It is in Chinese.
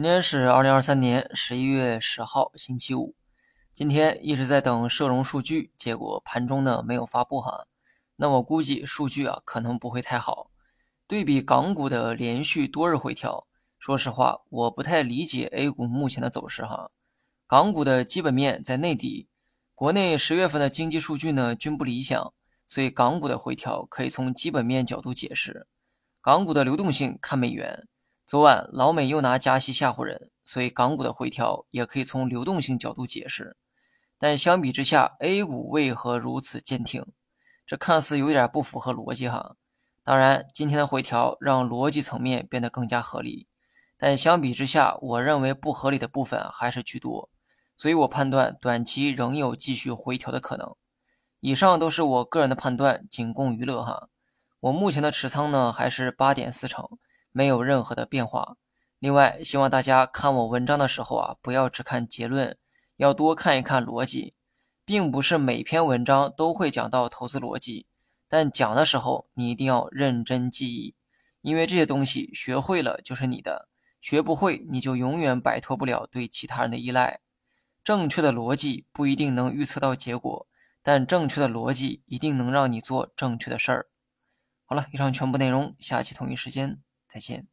今天是二零二三年十一月十号，星期五。今天一直在等社融数据，结果盘中呢没有发布哈。那我估计数据啊可能不会太好。对比港股的连续多日回调，说实话我不太理解 A 股目前的走势哈。港股的基本面在内底，国内十月份的经济数据呢均不理想，所以港股的回调可以从基本面角度解释。港股的流动性看美元。昨晚老美又拿加息吓唬人，所以港股的回调也可以从流动性角度解释。但相比之下，A 股为何如此坚挺？这看似有点不符合逻辑哈。当然，今天的回调让逻辑层面变得更加合理，但相比之下，我认为不合理的部分还是居多。所以我判断短期仍有继续回调的可能。以上都是我个人的判断，仅供娱乐哈。我目前的持仓呢还是八点四成。没有任何的变化。另外，希望大家看我文章的时候啊，不要只看结论，要多看一看逻辑。并不是每篇文章都会讲到投资逻辑，但讲的时候你一定要认真记忆，因为这些东西学会了就是你的，学不会你就永远摆脱不了对其他人的依赖。正确的逻辑不一定能预测到结果，但正确的逻辑一定能让你做正确的事儿。好了，以上全部内容，下期同一时间。再见。